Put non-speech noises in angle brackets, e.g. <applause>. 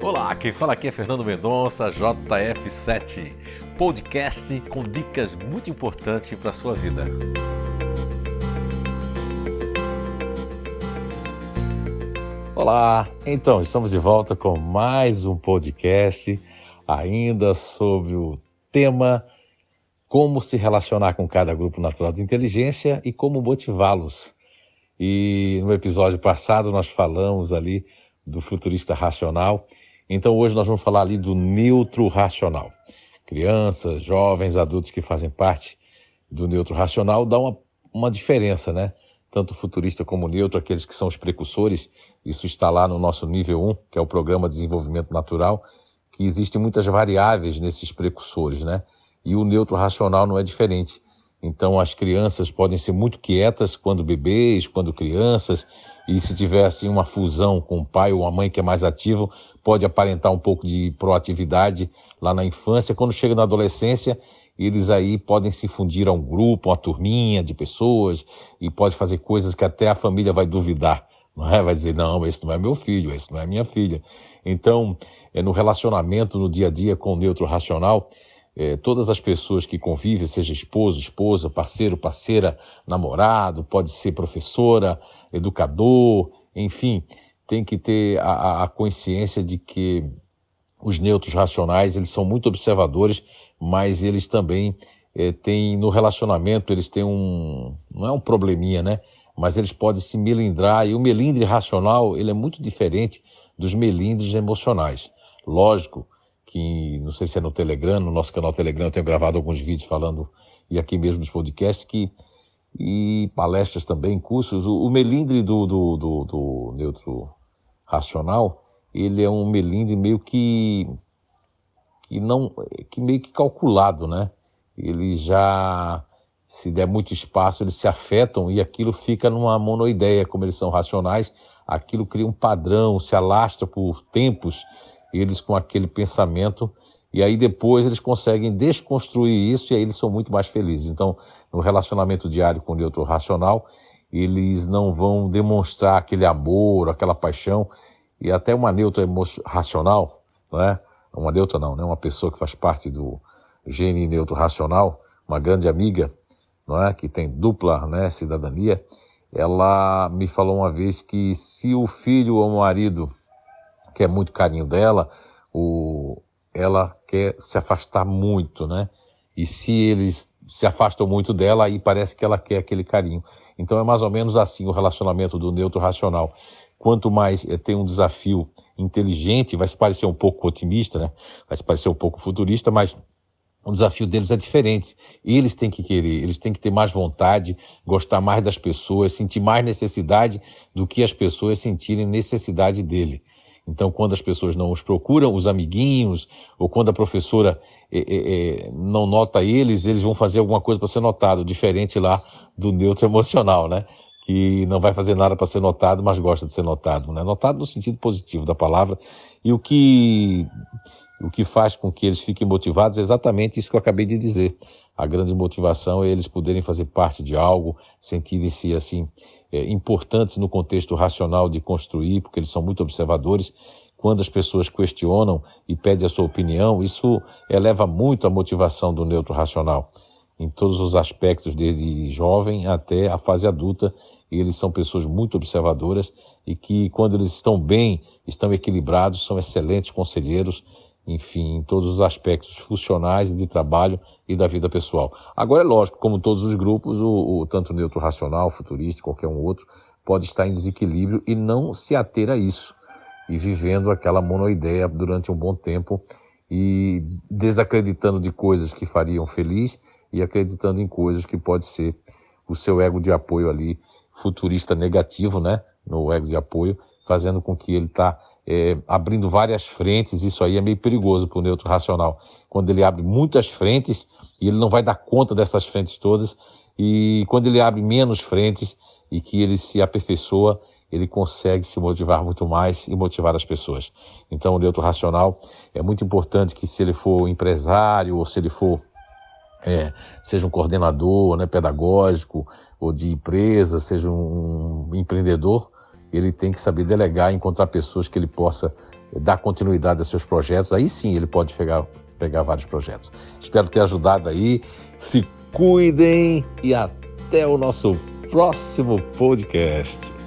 Olá, quem fala aqui é Fernando Mendonça, JF7, podcast com dicas muito importantes para a sua vida. Olá, então estamos de volta com mais um podcast, ainda sobre o tema como se relacionar com cada grupo natural de inteligência e como motivá-los. E no episódio passado nós falamos ali do futurista racional, então hoje nós vamos falar ali do neutro racional. Crianças, jovens, adultos que fazem parte do neutro racional dá uma, uma diferença, né? tanto futurista como neutro, aqueles que são os precursores, isso está lá no nosso nível 1, que é o Programa de Desenvolvimento Natural, que existem muitas variáveis nesses precursores, né? E o neutro racional não é diferente. Então, as crianças podem ser muito quietas quando bebês, quando crianças, e se tiver assim uma fusão com o pai ou a mãe que é mais ativo, pode aparentar um pouco de proatividade lá na infância. Quando chega na adolescência, eles aí podem se fundir a um grupo, uma turminha de pessoas e pode fazer coisas que até a família vai duvidar. <laughs> Não é? Vai dizer, não, esse não é meu filho, esse não é minha filha. Então, é no relacionamento, no dia a dia com o neutro racional, é, todas as pessoas que convivem, seja esposo, esposa, parceiro, parceira, namorado, pode ser professora, educador, enfim, tem que ter a, a consciência de que os neutros racionais, eles são muito observadores, mas eles também é, têm, no relacionamento, eles têm um, não é um probleminha, né? Mas eles podem se melindrar, e o melindre racional, ele é muito diferente dos melindres emocionais. Lógico que, não sei se é no Telegram, no nosso canal Telegram, eu tenho gravado alguns vídeos falando, e aqui mesmo nos podcasts, que, e palestras também, cursos, o, o melindre do, do, do, do neutro racional, ele é um melindre meio que que não que meio que calculado, né? Eles já se der muito espaço, eles se afetam e aquilo fica numa monoideia, como eles são racionais, aquilo cria um padrão, se alastra por tempos, eles com aquele pensamento, e aí depois eles conseguem desconstruir isso e aí eles são muito mais felizes. Então, no relacionamento diário com o neutro racional, eles não vão demonstrar aquele amor, aquela paixão, e até uma neutra racional, não é? Uma neutra não, né? Uma pessoa que faz parte do gene neutro racional, uma grande amiga, não é? Que tem dupla, né, cidadania. Ela me falou uma vez que se o filho ou o marido quer muito carinho dela, o ela quer se afastar muito, né? E se eles se afastam muito dela, aí parece que ela quer aquele carinho. Então é mais ou menos assim o relacionamento do neutro racional quanto mais é, tem um desafio inteligente, vai se parecer um pouco otimista, né? vai se parecer um pouco futurista, mas o desafio deles é diferente. Eles têm que querer, eles têm que ter mais vontade, gostar mais das pessoas, sentir mais necessidade do que as pessoas sentirem necessidade dele. Então, quando as pessoas não os procuram, os amiguinhos, ou quando a professora é, é, não nota eles, eles vão fazer alguma coisa para ser notado, diferente lá do neutro emocional, né? que não vai fazer nada para ser notado, mas gosta de ser notado, né? Notado no sentido positivo da palavra. E o que o que faz com que eles fiquem motivados é exatamente isso que eu acabei de dizer. A grande motivação é eles poderem fazer parte de algo, sentirem-se assim é, importantes no contexto racional de construir, porque eles são muito observadores. Quando as pessoas questionam e pedem a sua opinião, isso eleva muito a motivação do neutro racional em todos os aspectos, desde jovem até a fase adulta. Eles são pessoas muito observadoras e que, quando eles estão bem, estão equilibrados, são excelentes conselheiros, enfim, em todos os aspectos funcionais de trabalho e da vida pessoal. Agora, é lógico, como todos os grupos, o, o tanto neutro racional, futurista, qualquer um outro, pode estar em desequilíbrio e não se ater a isso e vivendo aquela monoideia durante um bom tempo e desacreditando de coisas que fariam feliz e acreditando em coisas que pode ser o seu ego de apoio ali, futurista negativo, né? No ego de apoio, fazendo com que ele está é, abrindo várias frentes. Isso aí é meio perigoso para o neutro racional. Quando ele abre muitas frentes ele não vai dar conta dessas frentes todas, e quando ele abre menos frentes e que ele se aperfeiçoa, ele consegue se motivar muito mais e motivar as pessoas. Então, o neutro racional é muito importante que, se ele for empresário ou se ele for é, seja um coordenador né, pedagógico ou de empresa, seja um empreendedor, ele tem que saber delegar, encontrar pessoas que ele possa eh, dar continuidade aos seus projetos. Aí sim ele pode pegar, pegar vários projetos. Espero ter ajudado aí. Se cuidem e até o nosso próximo podcast.